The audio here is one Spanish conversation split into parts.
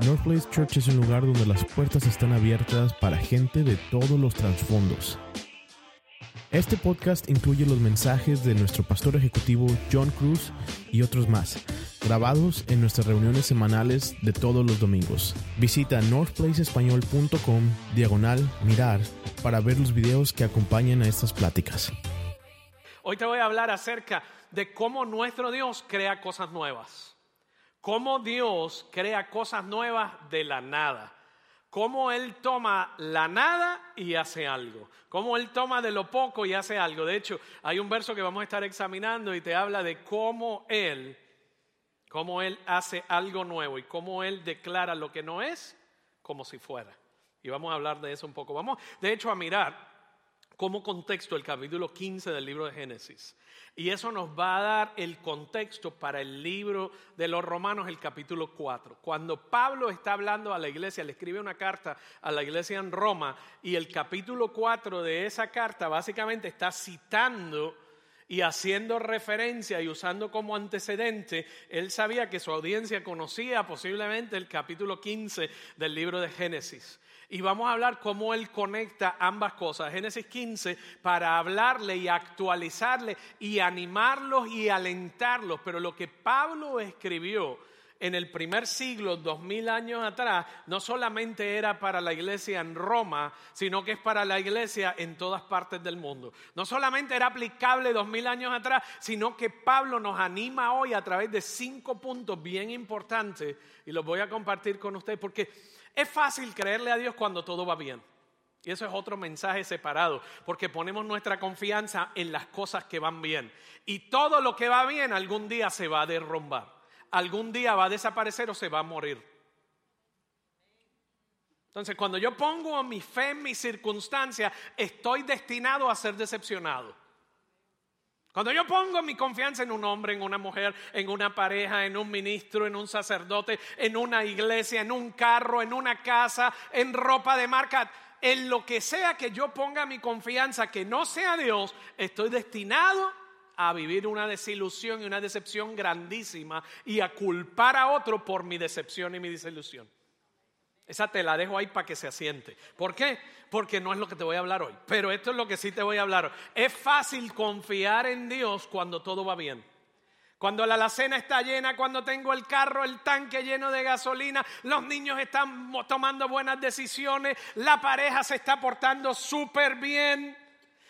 North Place Church es un lugar donde las puertas están abiertas para gente de todos los trasfondos. Este podcast incluye los mensajes de nuestro pastor ejecutivo John Cruz y otros más, grabados en nuestras reuniones semanales de todos los domingos. Visita northplaceespañol.com diagonal mirar para ver los videos que acompañan a estas pláticas. Hoy te voy a hablar acerca de cómo nuestro Dios crea cosas nuevas. Cómo Dios crea cosas nuevas de la nada. Cómo Él toma la nada y hace algo. Cómo Él toma de lo poco y hace algo. De hecho, hay un verso que vamos a estar examinando y te habla de cómo Él, cómo Él hace algo nuevo y cómo Él declara lo que no es como si fuera. Y vamos a hablar de eso un poco. Vamos, de hecho, a mirar como contexto el capítulo 15 del libro de Génesis. Y eso nos va a dar el contexto para el libro de los Romanos, el capítulo 4. Cuando Pablo está hablando a la iglesia, le escribe una carta a la iglesia en Roma y el capítulo 4 de esa carta básicamente está citando y haciendo referencia y usando como antecedente, él sabía que su audiencia conocía posiblemente el capítulo 15 del libro de Génesis. Y vamos a hablar cómo Él conecta ambas cosas. Génesis 15 para hablarle y actualizarle y animarlos y alentarlos. Pero lo que Pablo escribió en el primer siglo, dos mil años atrás, no solamente era para la iglesia en Roma, sino que es para la iglesia en todas partes del mundo. No solamente era aplicable dos mil años atrás, sino que Pablo nos anima hoy a través de cinco puntos bien importantes y los voy a compartir con ustedes porque es fácil creerle a Dios cuando todo va bien. Y eso es otro mensaje separado, porque ponemos nuestra confianza en las cosas que van bien. Y todo lo que va bien algún día se va a derrumbar, algún día va a desaparecer o se va a morir. Entonces, cuando yo pongo mi fe en mis circunstancias, estoy destinado a ser decepcionado. Cuando yo pongo mi confianza en un hombre, en una mujer, en una pareja, en un ministro, en un sacerdote, en una iglesia, en un carro, en una casa, en ropa de marca, en lo que sea que yo ponga mi confianza que no sea Dios, estoy destinado a vivir una desilusión y una decepción grandísima y a culpar a otro por mi decepción y mi desilusión. Esa te la dejo ahí para que se asiente. ¿Por qué? Porque no es lo que te voy a hablar hoy. Pero esto es lo que sí te voy a hablar hoy. Es fácil confiar en Dios cuando todo va bien. Cuando la alacena está llena, cuando tengo el carro, el tanque lleno de gasolina, los niños están tomando buenas decisiones, la pareja se está portando súper bien,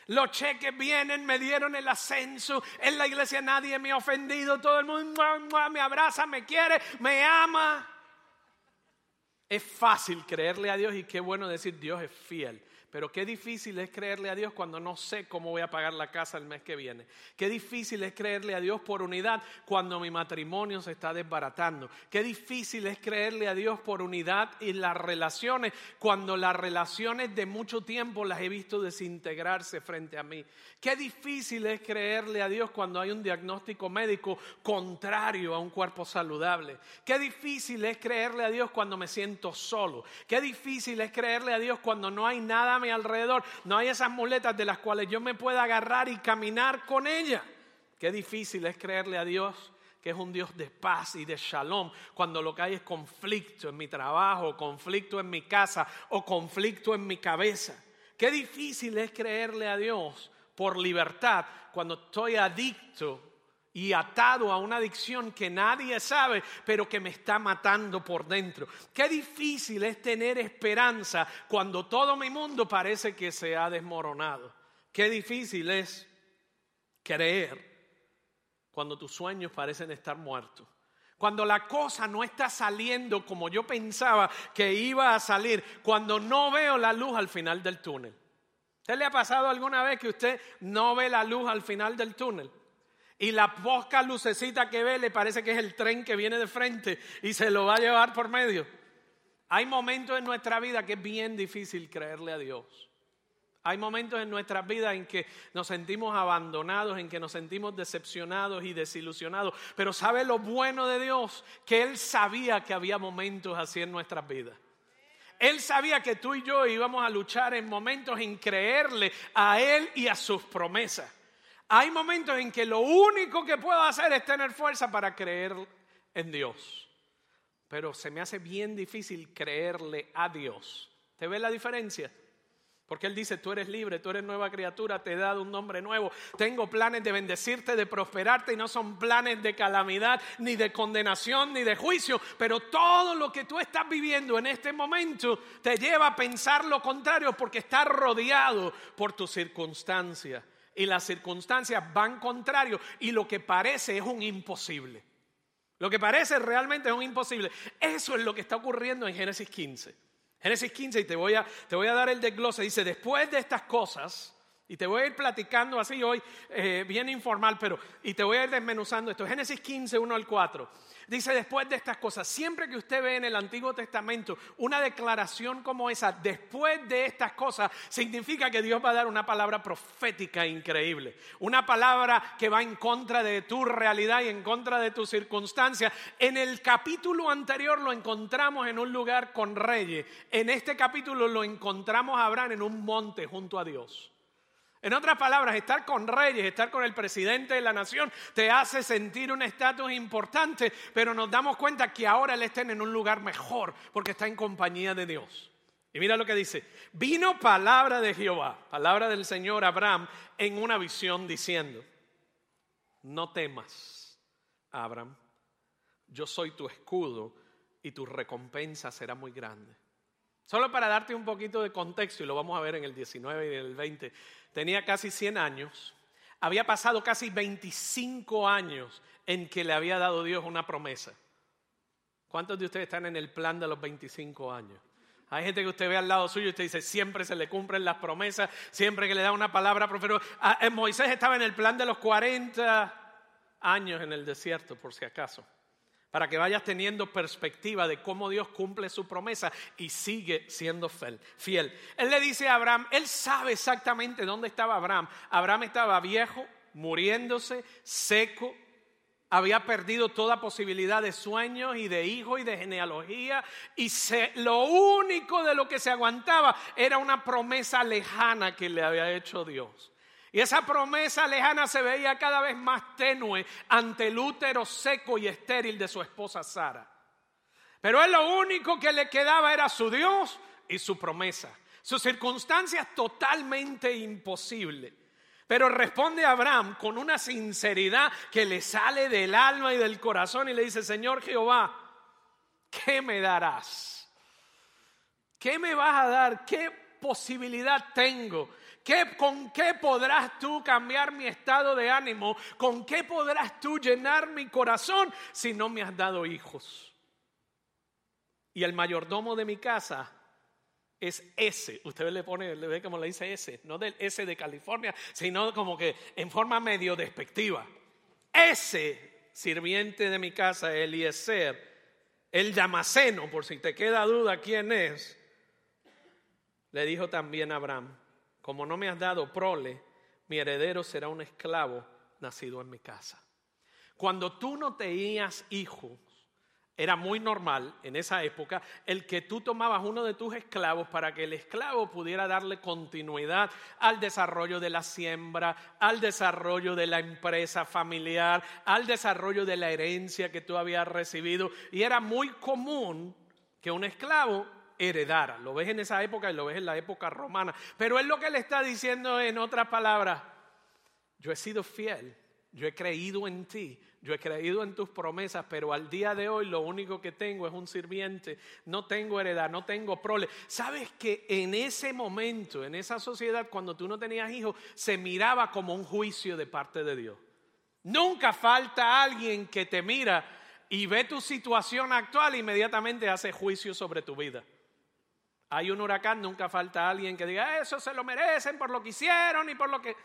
los cheques vienen, me dieron el ascenso, en la iglesia nadie me ha ofendido, todo el mundo me abraza, me quiere, me ama. Es fácil creerle a Dios y qué bueno decir Dios es fiel. Pero qué difícil es creerle a Dios cuando no sé cómo voy a pagar la casa el mes que viene. Qué difícil es creerle a Dios por unidad cuando mi matrimonio se está desbaratando. Qué difícil es creerle a Dios por unidad en las relaciones cuando las relaciones de mucho tiempo las he visto desintegrarse frente a mí. Qué difícil es creerle a Dios cuando hay un diagnóstico médico contrario a un cuerpo saludable. Qué difícil es creerle a Dios cuando me siento solo. Qué difícil es creerle a Dios cuando no hay nada alrededor, no hay esas muletas de las cuales yo me pueda agarrar y caminar con ella. Qué difícil es creerle a Dios que es un Dios de paz y de shalom, cuando lo que hay es conflicto en mi trabajo, conflicto en mi casa o conflicto en mi cabeza. Qué difícil es creerle a Dios por libertad cuando estoy adicto y atado a una adicción que nadie sabe, pero que me está matando por dentro. Qué difícil es tener esperanza cuando todo mi mundo parece que se ha desmoronado. Qué difícil es creer cuando tus sueños parecen estar muertos. Cuando la cosa no está saliendo como yo pensaba que iba a salir, cuando no veo la luz al final del túnel. ¿Usted le ha pasado alguna vez que usted no ve la luz al final del túnel? Y la poca lucecita que ve le parece que es el tren que viene de frente y se lo va a llevar por medio. Hay momentos en nuestra vida que es bien difícil creerle a Dios. Hay momentos en nuestra vida en que nos sentimos abandonados, en que nos sentimos decepcionados y desilusionados. Pero ¿sabe lo bueno de Dios? Que Él sabía que había momentos así en nuestras vidas. Él sabía que tú y yo íbamos a luchar en momentos en creerle a Él y a sus promesas. Hay momentos en que lo único que puedo hacer es tener fuerza para creer en Dios. pero se me hace bien difícil creerle a Dios. ¿Te ves la diferencia? Porque Él dice, tú eres libre, tú eres nueva criatura, te he dado un nombre nuevo, tengo planes de bendecirte, de prosperarte y no son planes de calamidad, ni de condenación, ni de juicio, pero todo lo que tú estás viviendo en este momento te lleva a pensar lo contrario porque estás rodeado por tus circunstancias y las circunstancias van contrario y lo que parece es un imposible. Lo que parece realmente es un imposible. Eso es lo que está ocurriendo en Génesis 15. Génesis 15, y te voy, a, te voy a dar el desglose, dice, después de estas cosas, y te voy a ir platicando así hoy, eh, bien informal, pero, y te voy a ir desmenuzando esto. Génesis 15, 1 al 4. Dice después de estas cosas, siempre que usted ve en el Antiguo Testamento una declaración como esa, después de estas cosas, significa que Dios va a dar una palabra profética increíble, una palabra que va en contra de tu realidad y en contra de tu circunstancia. En el capítulo anterior lo encontramos en un lugar con reyes, en este capítulo lo encontramos a Abraham en un monte junto a Dios. En otras palabras, estar con reyes, estar con el presidente de la nación, te hace sentir un estatus importante, pero nos damos cuenta que ahora él está en un lugar mejor porque está en compañía de Dios. Y mira lo que dice, vino palabra de Jehová, palabra del Señor Abraham en una visión diciendo, no temas, Abraham, yo soy tu escudo y tu recompensa será muy grande. Solo para darte un poquito de contexto, y lo vamos a ver en el 19 y en el 20, tenía casi 100 años, había pasado casi 25 años en que le había dado Dios una promesa. ¿Cuántos de ustedes están en el plan de los 25 años? Hay gente que usted ve al lado suyo y usted dice, siempre se le cumplen las promesas, siempre que le da una palabra, pero ah, eh, Moisés estaba en el plan de los 40 años en el desierto, por si acaso para que vayas teniendo perspectiva de cómo Dios cumple su promesa y sigue siendo fiel. Él le dice a Abraham, él sabe exactamente dónde estaba Abraham. Abraham estaba viejo, muriéndose, seco, había perdido toda posibilidad de sueños y de hijo y de genealogía y lo único de lo que se aguantaba era una promesa lejana que le había hecho Dios. Y esa promesa lejana se veía cada vez más tenue ante el útero seco y estéril de su esposa Sara. Pero él lo único que le quedaba era su Dios y su promesa. Sus circunstancias totalmente imposible. Pero responde Abraham con una sinceridad que le sale del alma y del corazón y le dice, Señor Jehová, ¿qué me darás? ¿Qué me vas a dar? ¿Qué posibilidad tengo ¿Con qué podrás tú cambiar mi estado de ánimo? ¿Con qué podrás tú llenar mi corazón si no me has dado hijos? Y el mayordomo de mi casa es ese. Usted le pone, le ve como le dice ese, no del ese de California, sino como que en forma medio despectiva. Ese sirviente de mi casa, Eliezer, el Damaseno, por si te queda duda quién es, le dijo también a Abraham, como no me has dado prole, mi heredero será un esclavo nacido en mi casa. Cuando tú no tenías hijos, era muy normal en esa época el que tú tomabas uno de tus esclavos para que el esclavo pudiera darle continuidad al desarrollo de la siembra, al desarrollo de la empresa familiar, al desarrollo de la herencia que tú habías recibido. Y era muy común que un esclavo heredara. Lo ves en esa época y lo ves en la época romana. Pero es lo que le está diciendo en otras palabras. Yo he sido fiel, yo he creído en ti, yo he creído en tus promesas, pero al día de hoy lo único que tengo es un sirviente, no tengo heredad, no tengo prole. ¿Sabes que en ese momento, en esa sociedad, cuando tú no tenías hijos, se miraba como un juicio de parte de Dios? Nunca falta alguien que te mira y ve tu situación actual e inmediatamente hace juicio sobre tu vida. Hay un huracán, nunca falta alguien que diga, eso se lo merecen por lo que hicieron y por lo que...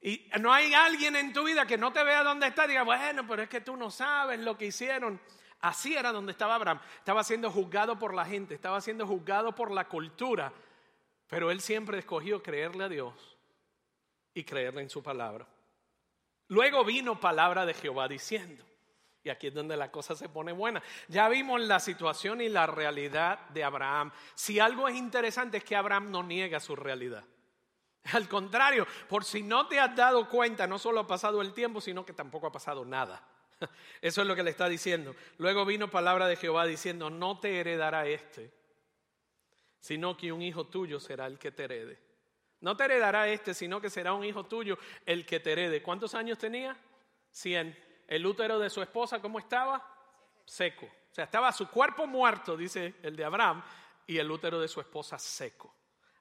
Y no hay alguien en tu vida que no te vea donde está y diga, bueno, pero es que tú no sabes lo que hicieron. Así era donde estaba Abraham. Estaba siendo juzgado por la gente, estaba siendo juzgado por la cultura. Pero él siempre escogió creerle a Dios y creerle en su palabra. Luego vino palabra de Jehová diciendo, y aquí es donde la cosa se pone buena. Ya vimos la situación y la realidad de Abraham. Si algo es interesante es que Abraham no niega su realidad. Al contrario, por si no te has dado cuenta, no solo ha pasado el tiempo, sino que tampoco ha pasado nada. Eso es lo que le está diciendo. Luego vino palabra de Jehová diciendo, no te heredará este, sino que un hijo tuyo será el que te herede. No te heredará este, sino que será un hijo tuyo el que te herede. ¿Cuántos años tenía? Cien. El útero de su esposa, ¿cómo estaba? Seco. O sea, estaba su cuerpo muerto, dice el de Abraham, y el útero de su esposa seco.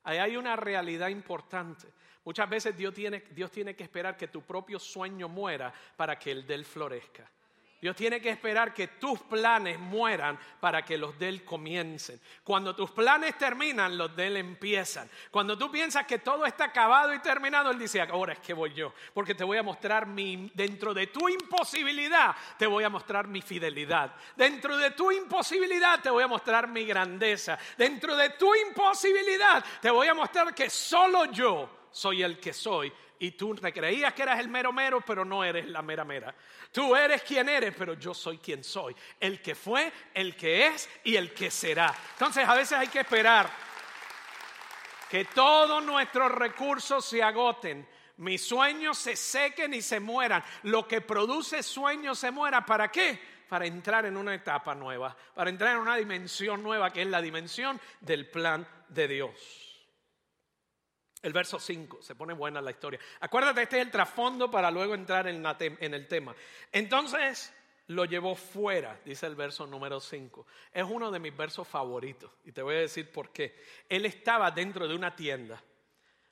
Ahí hay una realidad importante. Muchas veces Dios tiene, Dios tiene que esperar que tu propio sueño muera para que el de él florezca. Dios tiene que esperar que tus planes mueran para que los de Él comiencen. Cuando tus planes terminan, los de Él empiezan. Cuando tú piensas que todo está acabado y terminado, Él dice, ahora es que voy yo, porque te voy a mostrar mi, dentro de tu imposibilidad, te voy a mostrar mi fidelidad. Dentro de tu imposibilidad, te voy a mostrar mi grandeza. Dentro de tu imposibilidad, te voy a mostrar que solo yo soy el que soy y tú te creías que eras el mero mero, pero no eres la mera mera. Tú eres quien eres, pero yo soy quien soy. El que fue, el que es y el que será. Entonces a veces hay que esperar que todos nuestros recursos se agoten. Mis sueños se sequen y se mueran. Lo que produce sueños se muera. ¿Para qué? Para entrar en una etapa nueva, para entrar en una dimensión nueva que es la dimensión del plan de Dios. El verso 5, se pone buena la historia. Acuérdate, este es el trasfondo para luego entrar en, el tema. Entonces lo llevó fuera, dice el verso número 5. Es uno de mis versos favoritos y te voy a decir por qué. Él estaba dentro de una tienda,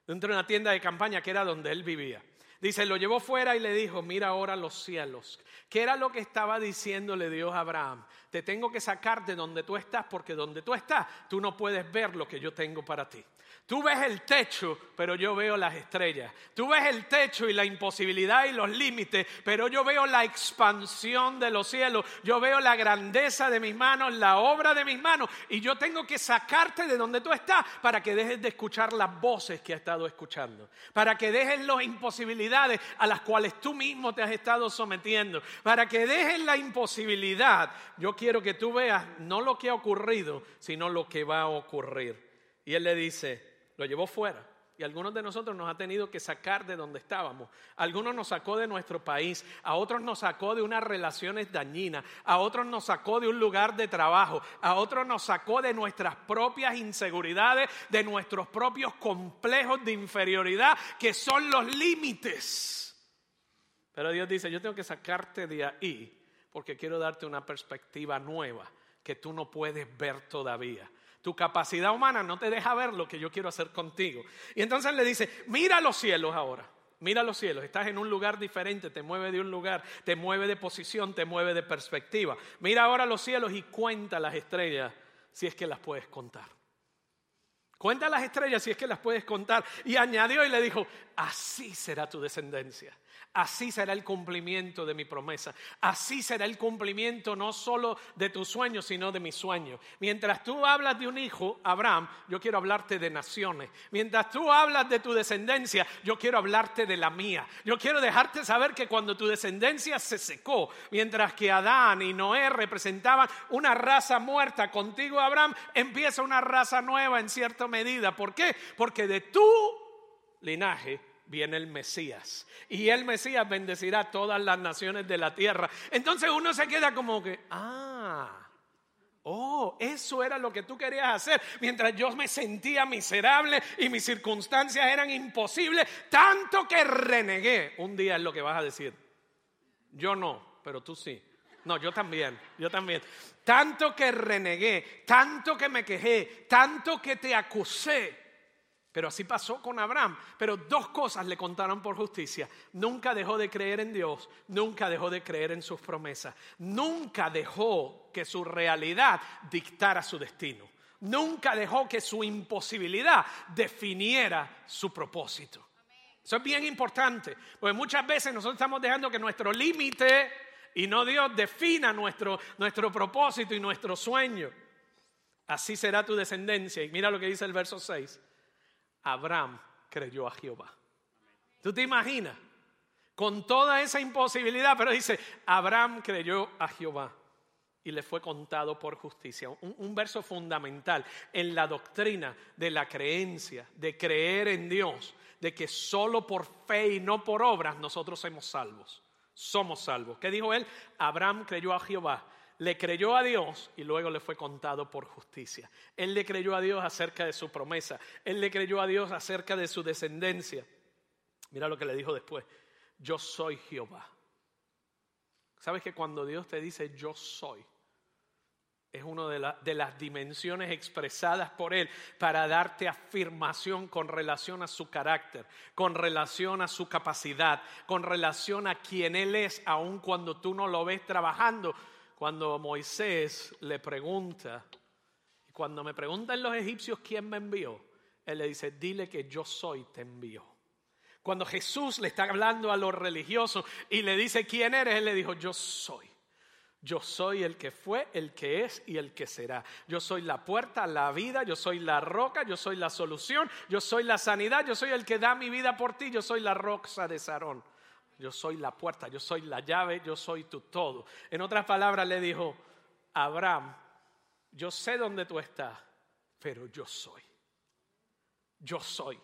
dentro de una tienda de campaña que era donde él vivía. Dice, lo llevó fuera y le dijo, mira ahora los cielos. ¿Qué era lo que estaba diciéndole Dios a Abraham? Te tengo que sacar de donde tú estás porque donde tú estás tú no puedes ver lo que yo tengo para ti. Tú ves el techo, pero yo veo las estrellas. Tú ves el techo y la imposibilidad y los límites, pero yo veo la expansión de los cielos. Yo veo la grandeza de mis manos, la obra de mis manos. Y yo tengo que sacarte de donde tú estás para que dejes de escuchar las voces que has estado escuchando. Para que dejes las imposibilidades a las cuales tú mismo te has estado sometiendo. Para que dejes la imposibilidad. Yo quiero que tú veas no lo que ha ocurrido, sino lo que va a ocurrir. Y él le dice, lo llevó fuera. Y algunos de nosotros nos ha tenido que sacar de donde estábamos. Algunos nos sacó de nuestro país, a otros nos sacó de unas relaciones dañinas, a otros nos sacó de un lugar de trabajo, a otros nos sacó de nuestras propias inseguridades, de nuestros propios complejos de inferioridad, que son los límites. Pero Dios dice, yo tengo que sacarte de ahí porque quiero darte una perspectiva nueva que tú no puedes ver todavía. Tu capacidad humana no te deja ver lo que yo quiero hacer contigo. Y entonces le dice, mira los cielos ahora. Mira los cielos, estás en un lugar diferente, te mueve de un lugar, te mueve de posición, te mueve de perspectiva. Mira ahora los cielos y cuenta las estrellas si es que las puedes contar. Cuenta las estrellas si es que las puedes contar. Y añadió y le dijo, así será tu descendencia. Así será el cumplimiento de mi promesa. Así será el cumplimiento no solo de tu sueño, sino de mi sueño. Mientras tú hablas de un hijo, Abraham, yo quiero hablarte de naciones. Mientras tú hablas de tu descendencia, yo quiero hablarte de la mía. Yo quiero dejarte saber que cuando tu descendencia se secó, mientras que Adán y Noé representaban una raza muerta, contigo, Abraham, empieza una raza nueva en cierta medida. ¿Por qué? Porque de tu linaje viene el Mesías. Y el Mesías bendecirá todas las naciones de la tierra. Entonces uno se queda como que, ah, oh, eso era lo que tú querías hacer. Mientras yo me sentía miserable y mis circunstancias eran imposibles, tanto que renegué. Un día es lo que vas a decir. Yo no, pero tú sí. No, yo también, yo también. Tanto que renegué, tanto que me quejé, tanto que te acusé pero así pasó con Abraham. Pero dos cosas le contaron por justicia. Nunca dejó de creer en Dios, nunca dejó de creer en sus promesas, nunca dejó que su realidad dictara su destino, nunca dejó que su imposibilidad definiera su propósito. Eso es bien importante, porque muchas veces nosotros estamos dejando que nuestro límite y no Dios defina nuestro, nuestro propósito y nuestro sueño. Así será tu descendencia. Y mira lo que dice el verso 6 Abraham creyó a Jehová. ¿Tú te imaginas? Con toda esa imposibilidad, pero dice, Abraham creyó a Jehová y le fue contado por justicia. Un, verso fundamental en la doctrina de la creencia, de creer en Dios, de que solo por fe y no por obras nosotros somos salvos. somos salvos. ¿Qué dijo él? Abraham creyó a Jehová, le creyó a Dios y luego le fue contado por justicia. Él le creyó a Dios acerca de su promesa, él le creyó a Dios acerca de su descendencia. Mira lo que le dijo después, yo soy Jehová. ¿Sabes que cuando Dios te dice yo soy? Es una de, de, las dimensiones expresadas por Él para darte afirmación con relación a su carácter, con relación a su capacidad, con relación a quien Él es, aun cuando tú no lo ves trabajando. Cuando Moisés le pregunta, cuando me preguntan los egipcios quién me envió, Él le dice, dile que yo soy, te envió. Cuando Jesús le está hablando a los religiosos y le dice, ¿quién eres? Él le dijo, yo soy. Yo soy el que fue, el que es y el que será. Yo soy la puerta, la vida, yo soy la roca, yo soy la solución, yo soy la sanidad, yo soy el que da mi vida por ti, yo soy la roxa de Sarón. Yo soy la puerta, yo soy la llave, yo soy tu todo. En otras palabras le dijo, Abraham, yo sé dónde tú estás, pero yo soy. Yo soy.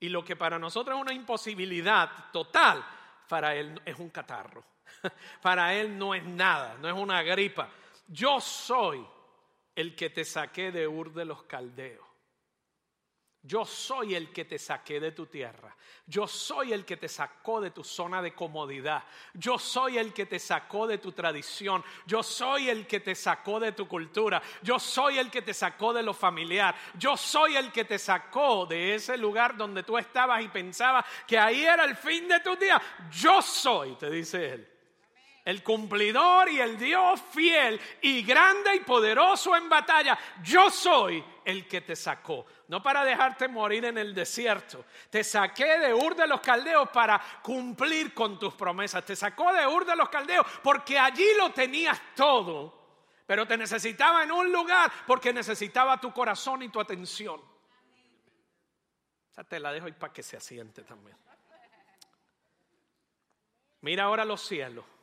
Y lo que para nosotros es una imposibilidad total, para él es un catarro. Para él no es nada, no es una gripa. Yo soy el que te saqué de Ur de los Caldeos. Yo soy el que te saqué de tu tierra. Yo soy el que te sacó de tu zona de comodidad. Yo soy el que te sacó de tu tradición. Yo soy el que te sacó de tu cultura. Yo soy el que te sacó de lo familiar. Yo soy el que te sacó de ese lugar donde tú estabas y pensabas que ahí era el fin de tu día. Yo soy, te dice él el cumplidor y el Dios fiel y grande y poderoso en batalla. Yo soy el que te sacó, no para dejarte morir en el desierto. Te saqué de Ur de los Caldeos para cumplir con tus promesas. Te sacó de Ur de los Caldeos porque allí lo tenías todo, pero te necesitaba en un lugar porque necesitaba tu corazón y tu atención. te la dejo ahí para que se asiente también. Mira ahora los cielos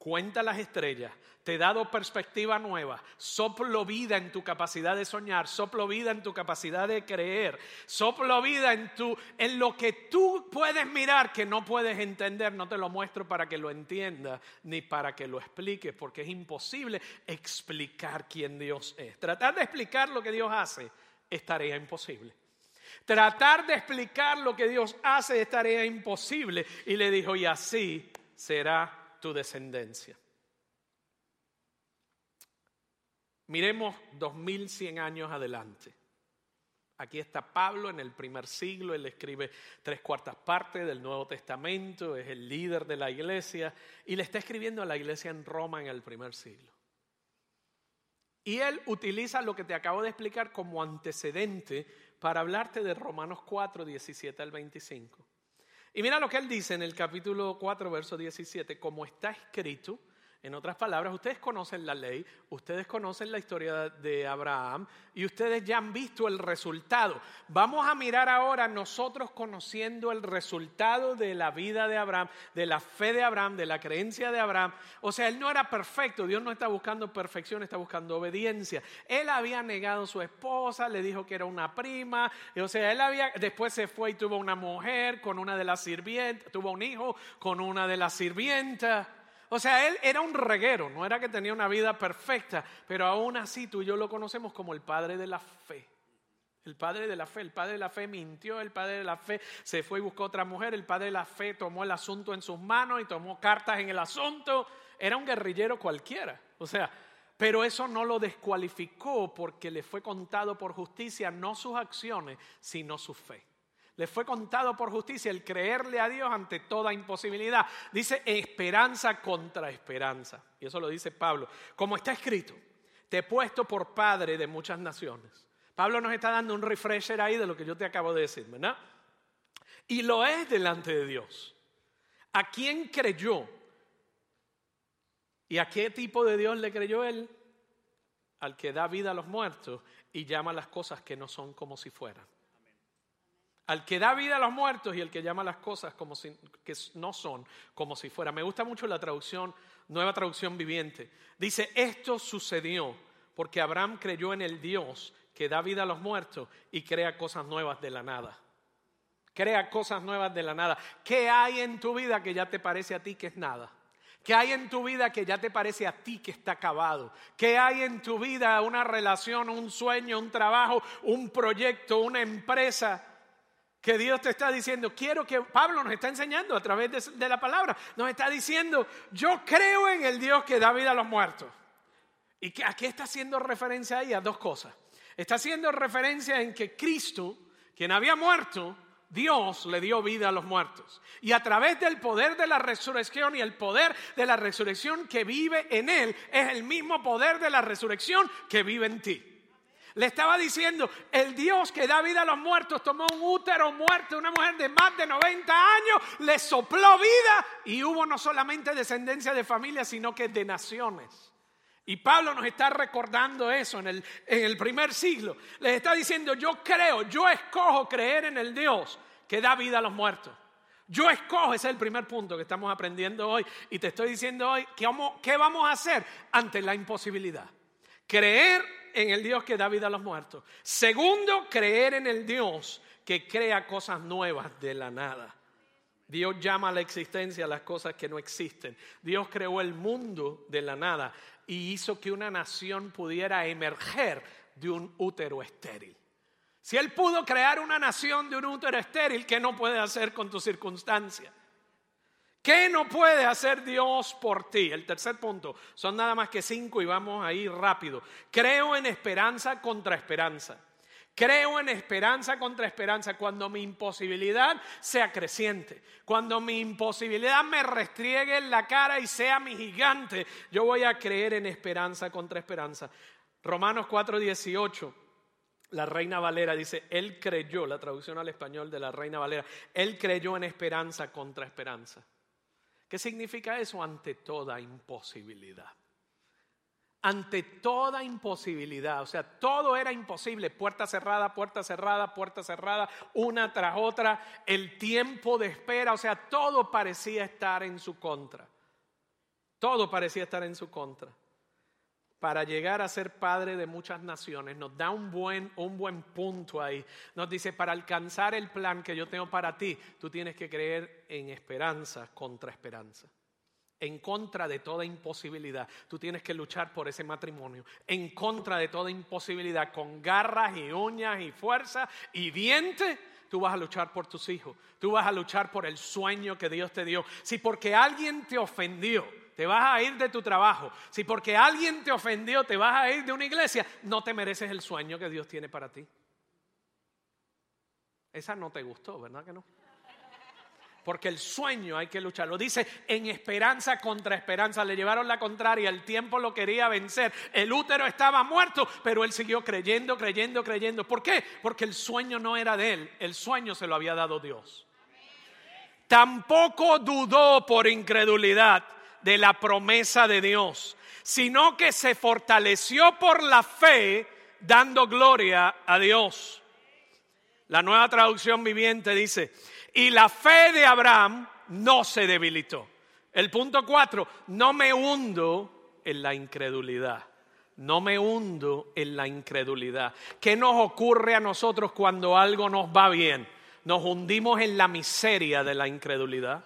cuenta las estrellas, te he dado perspectiva nueva, soplo vida en tu capacidad de soñar, soplo vida en tu capacidad de creer, soplo vida en, tu, en lo que tú puedes mirar que no puedes entender, no te lo muestro para que lo entiendas ni para que lo expliques, porque es imposible explicar quién Dios es. Tratar de explicar lo que Dios hace es tarea imposible. Tratar de explicar lo que Dios hace es tarea imposible. Y le dijo, y así será tu descendencia. Miremos 2100 años adelante. Aquí está Pablo en el primer siglo, él escribe tres cuartas partes del Nuevo Testamento, es el líder de la iglesia y le está escribiendo a la iglesia en Roma en el primer siglo. Y él utiliza lo que te acabo de explicar como antecedente para hablarte de Romanos 4, 17 al 25. Y mira lo que él dice en el capítulo 4, verso 17, como está escrito, en otras palabras, ustedes conocen la ley, ustedes conocen la historia de Abraham y ustedes ya han visto el resultado. Vamos a mirar ahora nosotros conociendo el resultado de la vida de Abraham, de la fe de Abraham, de la creencia de Abraham. O sea, él no era perfecto, Dios no está buscando perfección, está buscando obediencia. Él había negado a su esposa, le dijo que era una prima, o sea, él había, después se fue y tuvo una mujer con una de las sirvientas, tuvo un hijo con una de las sirvientas. O sea, él era un reguero, no era que tenía una vida perfecta, pero aún así tú y yo lo conocemos como el padre de la fe. El padre de la fe, el padre de la fe mintió, el padre de la fe se fue y buscó otra mujer, el padre de la fe tomó el asunto en sus manos y tomó cartas en el asunto. Era un guerrillero cualquiera. O sea, pero eso no lo descualificó porque le fue contado por justicia no sus acciones, sino su fe. Le fue contado por justicia el creerle a Dios ante toda imposibilidad. Dice esperanza contra esperanza. Y eso lo dice Pablo. Como está escrito, te he puesto por padre de muchas naciones. Pablo nos está dando un refresher ahí de lo que yo te acabo de decir, ¿verdad? Y lo es delante de Dios. ¿A quién creyó? ¿Y a qué tipo de Dios le creyó él? Al que da vida a los muertos y llama las cosas que no son como si fueran al que da vida a los muertos y el que llama las cosas como si, que no son como si fuera. Me gusta mucho la traducción, nueva traducción viviente. Dice, esto sucedió porque Abraham creyó en el Dios que da vida a los muertos y crea cosas nuevas de la nada. Crea cosas nuevas de la nada. ¿Qué hay en tu vida que ya te parece a ti que es nada? ¿Qué hay en tu vida que ya te parece a ti que está acabado? ¿Qué hay en tu vida una relación, un sueño, un trabajo, un proyecto, una empresa? Que Dios te está diciendo, quiero que Pablo nos está enseñando a través de, la palabra, nos está diciendo, yo creo en el Dios que da vida a los muertos. ¿Y que, aquí está haciendo referencia ahí a dos cosas? Está haciendo referencia en que Cristo, quien había muerto, Dios le dio vida a los muertos. Y a través del poder de la resurrección y el poder de la resurrección que vive en Él, es el mismo poder de la resurrección que vive en ti. Le estaba diciendo, el Dios que da vida a los muertos tomó un útero muerto, una mujer de más de 90 años, le sopló vida y hubo no solamente descendencia de familia, sino que de naciones. Y Pablo nos está recordando eso en el, en el primer siglo. Les está diciendo, yo creo, yo escojo creer en el Dios que da vida a los muertos. Yo escojo, ese es el primer punto que estamos aprendiendo hoy. Y te estoy diciendo hoy, ¿qué vamos a hacer ante la imposibilidad? Creer en el Dios que da vida a los muertos. Segundo, creer en el Dios que crea cosas nuevas de la nada. Dios llama a la existencia las cosas que no existen. Dios creó el mundo de la nada y hizo que una nación pudiera emerger de un útero estéril. Si Él pudo crear una nación de un útero estéril, ¿qué no puede hacer con tu circunstancia? ¿Qué no puede hacer Dios por ti? El tercer punto, son nada más que cinco y vamos a ir rápido. Creo en esperanza contra esperanza. Creo en esperanza contra esperanza cuando mi imposibilidad sea creciente, cuando mi imposibilidad me restriegue en la cara y sea mi gigante, yo voy a creer en esperanza contra esperanza. Romanos 4:18, la Reina Valera dice, Él creyó, la traducción al español de la Reina Valera, Él creyó en esperanza contra esperanza. ¿Qué significa eso ante toda imposibilidad? ante toda imposibilidad, o sea, todo era imposible, puerta cerrada, puerta cerrada, puerta cerrada, una tras otra, el tiempo de espera, o sea, todo parecía estar en su contra. Todo parecía estar en su contra. Para llegar a ser padre de muchas naciones, nos da un buen, un buen punto ahí. Nos dice, para alcanzar el plan que yo tengo para ti, tú tienes que creer en esperanza contra esperanza en contra de toda imposibilidad. Tú tienes que luchar por ese matrimonio, en contra de toda imposibilidad, con garras y uñas y fuerza y dientes. Tú vas a luchar por tus hijos, tú vas a luchar por el sueño que Dios te dio. Si porque alguien te ofendió, te vas a ir de tu trabajo, si porque alguien te ofendió, te vas a ir de una iglesia, no te mereces el sueño que Dios tiene para ti. Esa no te gustó, ¿verdad que no? porque el sueño hay que lucharlo. Dice en esperanza contra esperanza. Le llevaron la contraria, el tiempo lo quería vencer. El útero estaba muerto, pero él siguió creyendo, creyendo, creyendo. ¿Por qué? Porque el sueño no era de él, el sueño se lo había dado Dios. Tampoco dudó por incredulidad de la promesa de Dios, sino que se fortaleció por la fe, dando gloria a Dios. La nueva traducción viviente dice, y la fe de Abraham no se debilitó. El punto cuatro, no me hundo en la incredulidad. No me hundo en la incredulidad. ¿Qué nos ocurre a nosotros cuando algo nos va bien? Nos hundimos en la miseria de la incredulidad.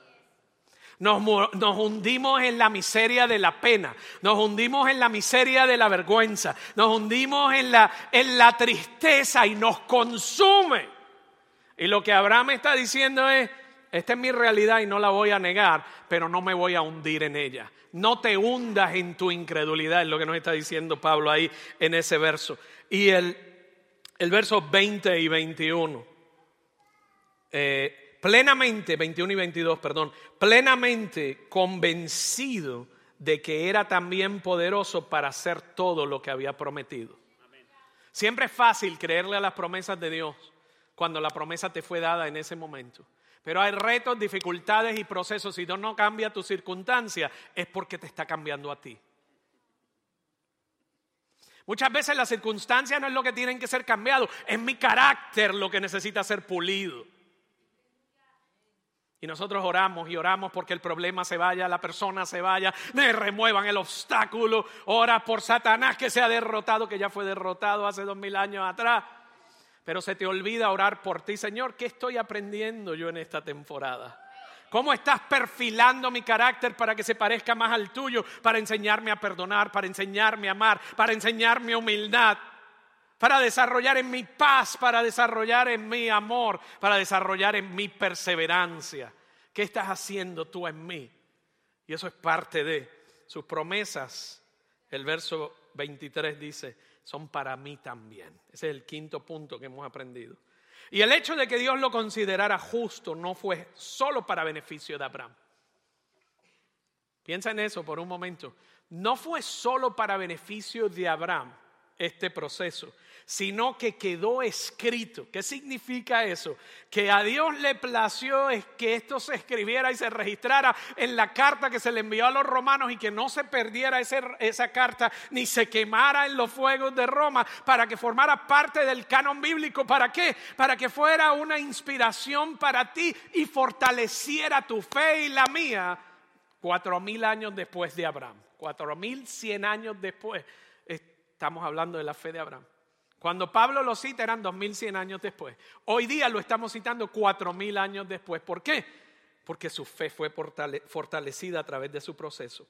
Nos, hundimos en la miseria de la pena, nos hundimos en la miseria de la vergüenza, nos hundimos en la, en la tristeza y nos consume. Y lo que Abraham está diciendo es, esta es mi realidad y no la voy a negar, pero no me voy a hundir en ella. No te hundas en tu incredulidad, es lo que nos está diciendo Pablo ahí en ese verso. Y el, el verso 20 y 21. Eh, plenamente, 21 y 22, perdón, plenamente convencido de que era también poderoso para hacer todo lo que había prometido. Siempre es fácil creerle a las promesas de Dios cuando la promesa te fue dada en ese momento. Pero hay retos, dificultades y procesos. Si Dios no cambia tu circunstancia, es porque te está cambiando a ti. Muchas veces las circunstancias no es lo que tienen que ser cambiado, es mi carácter lo que necesita ser pulido. Y nosotros oramos y oramos porque el problema se vaya, la persona se vaya, me remuevan el obstáculo. Ora por Satanás que se ha derrotado, que ya fue derrotado hace dos mil años atrás. Pero se te olvida orar por ti, Señor, ¿qué estoy aprendiendo yo en esta temporada? ¿Cómo estás perfilando mi carácter para que se parezca más al tuyo? Para enseñarme a perdonar, para enseñarme a amar, para enseñarme humildad, para desarrollar en mi paz, para desarrollar en mi amor, para desarrollar en mi perseverancia. ¿Qué estás haciendo tú en mí? Y eso es parte de sus promesas. El verso 23 dice, son para mí también. Ese es el quinto punto que hemos aprendido. Y el hecho de que Dios lo considerara justo no fue solo para beneficio de Abraham. Piensa en eso por un momento. No fue solo para beneficio de Abraham este proceso, sino que quedó escrito. ¿Qué significa eso? Que a Dios le plació que esto se escribiera y se registrara en la carta que se le envió a los romanos y que no se perdiera esa carta ni se quemara en los fuegos de Roma para que formara parte del canon bíblico. ¿Para qué? Para que fuera una inspiración para ti y fortaleciera tu fe y la mía cuatro mil años después de Abraham. Cuatro mil cien años después estamos hablando de la fe de Abraham. Cuando Pablo lo cita eran 2100 años después. Hoy día lo estamos citando 4000 años después. ¿Por qué? Porque su fe fue fortalecida a través de su proceso.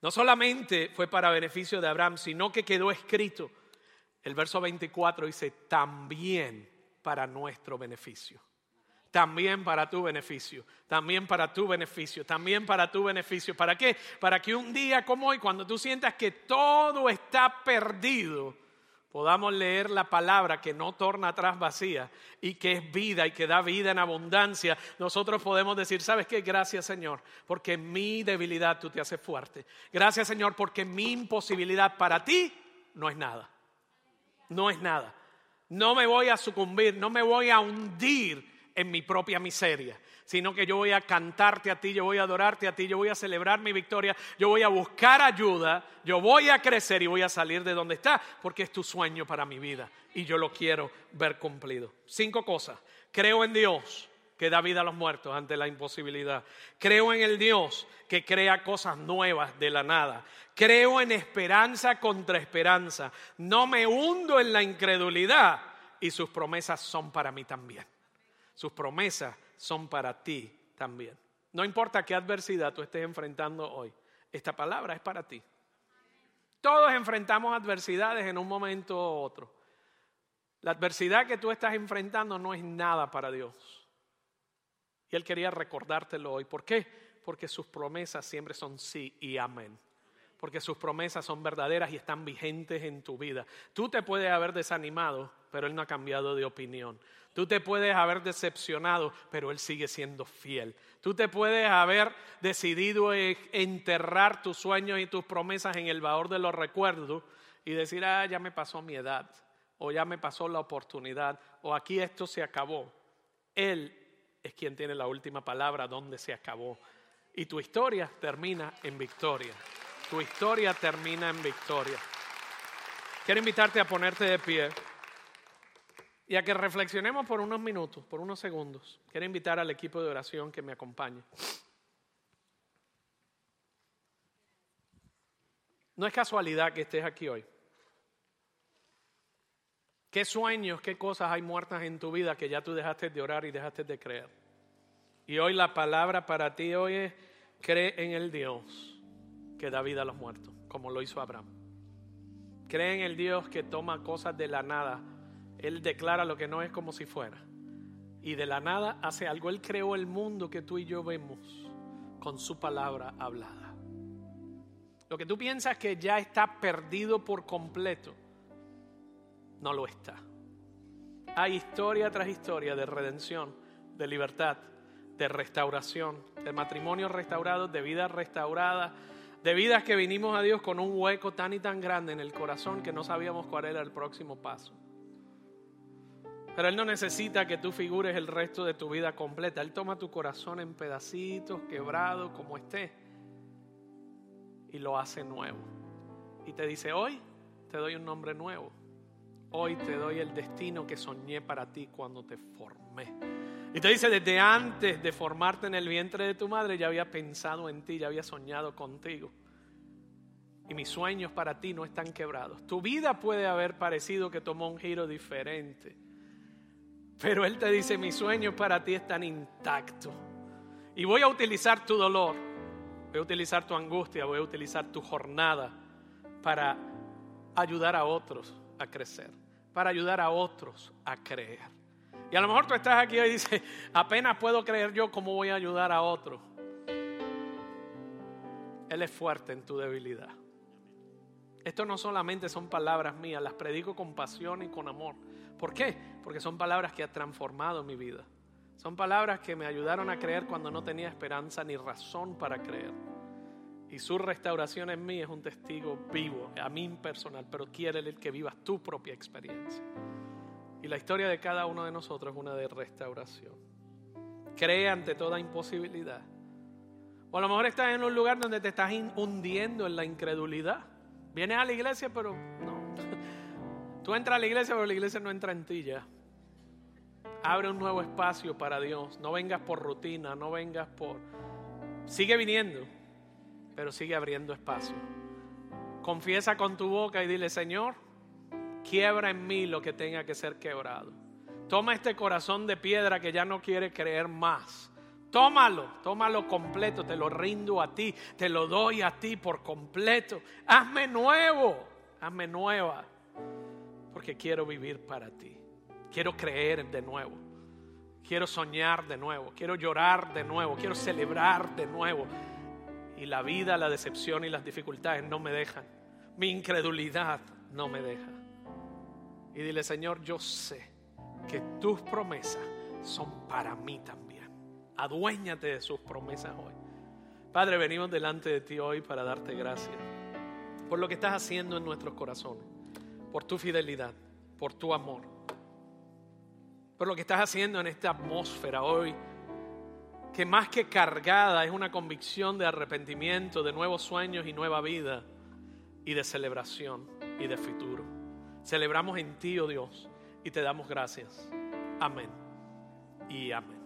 No solamente fue para beneficio de Abraham, sino que quedó escrito. El verso 24 dice, también para nuestro beneficio. También para tu beneficio, también para tu beneficio, también para tu beneficio. ¿Para qué? Para que un día como hoy, cuando tú sientas que todo está perdido, podamos leer la palabra que no torna atrás vacía y que es vida y que da vida en abundancia, nosotros podemos decir, ¿sabes qué? Gracias Señor, porque mi debilidad tú te haces fuerte. Gracias Señor, porque mi imposibilidad para ti no es nada. No es nada. No me voy a sucumbir, no me voy a hundir en mi propia miseria sino que yo voy a cantarte a ti, yo voy a adorarte a ti, yo voy a celebrar mi victoria, yo voy a buscar ayuda, yo voy a crecer y voy a salir de donde está, porque es tu sueño para mi vida y yo lo quiero ver cumplido. Cinco cosas. Creo en Dios que da vida a los muertos ante la imposibilidad. Creo en el Dios que crea cosas nuevas de la nada. Creo en esperanza contra esperanza. No me hundo en la incredulidad y sus promesas son para mí también. Sus promesas son para ti también. No importa qué adversidad tú estés enfrentando hoy, esta palabra es para ti. Todos enfrentamos adversidades en un momento u otro. La adversidad que tú estás enfrentando no es nada para Dios. Y Él quería recordártelo hoy. ¿Por qué? Porque sus promesas siempre son sí y amén. Porque sus promesas son verdaderas y están vigentes en tu vida. Tú te puedes haber desanimado, pero Él no ha cambiado de opinión. Tú te puedes haber decepcionado, pero Él sigue siendo fiel. Tú te puedes haber decidido e, enterrar tus sueños y tus promesas en el valor de los recuerdos y decir, ah, ya me pasó mi edad, o ya me pasó la oportunidad, o aquí esto se acabó. Él es quien tiene la última palabra, donde se acabó. Y tu historia termina en victoria. Tu historia termina en victoria. Quiero invitarte a ponerte de pie y a que reflexionemos por unos minutos, por unos segundos. Quiero invitar al equipo de oración que me acompañe. No es casualidad que estés aquí hoy. ¿Qué sueños, qué cosas hay muertas en tu vida que ya tú dejaste de orar y dejaste de creer? Y hoy la palabra para ti hoy es, cree en el Dios que da vida a los muertos, como lo hizo Abraham. Cree en el Dios que toma cosas de la nada él declara lo que no es como si fuera. Y de la nada hace algo. Él creó el mundo que tú y yo vemos con su palabra hablada. Lo que tú piensas que ya está perdido por completo, no lo está. Hay historia tras historia de redención, de libertad, de restauración, de matrimonios restaurados, de vidas restauradas, de vidas que vinimos a Dios con un hueco tan y tan grande en el corazón que no sabíamos cuál era el próximo paso. Pero Él no necesita que tú figures el resto de tu vida completa. Él toma tu corazón en pedacitos, quebrado, como esté, y lo hace nuevo. Y te dice, hoy te doy un nombre nuevo. Hoy te doy el destino que soñé para ti cuando te formé. Y te dice, desde antes de formarte en el vientre de tu madre, ya había pensado en ti, ya había soñado contigo. Y mis sueños para ti no están quebrados. Tu vida puede haber parecido que tomó un giro diferente pero Él te dice, mis sueños para ti están intactos. Y voy a utilizar tu dolor, voy a utilizar tu angustia, voy a utilizar tu jornada para ayudar a otros a crecer, para ayudar a otros a creer. Y a lo mejor tú estás aquí y dices, apenas puedo creer yo cómo voy a ayudar a otros. Él es fuerte en tu debilidad. Esto no solamente son palabras mías, las predico con pasión y con amor. ¿Por qué? Porque son palabras que han transformado mi vida. Son palabras que me ayudaron a creer cuando no tenía esperanza ni razón para creer. Y su restauración en mí es un testigo vivo, a mí personal, pero quiere el que vivas tu propia experiencia. Y la historia de cada uno de nosotros es una de restauración. Cree ante toda imposibilidad. O a lo mejor estás en un lugar donde te estás hundiendo en la incredulidad. Vienes a la iglesia, pero no. Tú entras a la iglesia, pero la iglesia no entra en ti ya. Abre un nuevo espacio para Dios. No vengas por rutina, no vengas por... Sigue viniendo, pero sigue abriendo espacio. Confiesa con tu boca y dile, Señor, quiebra en mí lo que tenga que ser quebrado. Toma este corazón de piedra que ya no quiere creer más. Tómalo, tómalo completo, te lo rindo a ti, te lo doy a ti por completo. Hazme nuevo, hazme nueva, porque quiero vivir para ti. Quiero creer de nuevo. Quiero soñar de nuevo. Quiero llorar de nuevo. Quiero celebrar de nuevo. Y la vida, la decepción y las dificultades no me dejan. Mi incredulidad no me deja. Y dile, Señor, yo sé que tus promesas son para mí también. Aduéñate de sus promesas hoy. Padre, venimos delante de ti hoy para darte gracias por lo que estás haciendo en nuestros corazones, por tu fidelidad, por tu amor por lo que estás haciendo en esta atmósfera hoy, que más que cargada es una convicción de arrepentimiento, de nuevos sueños y nueva vida, y de celebración y de futuro. Celebramos en ti, oh Dios, y te damos gracias. Amén y amén.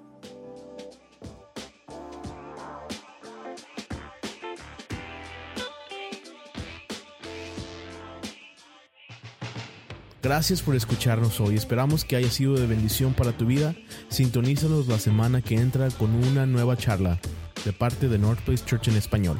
Gracias por escucharnos hoy. Esperamos que haya sido de bendición para tu vida. Sintonízanos la semana que entra con una nueva charla de parte de North Place Church en español.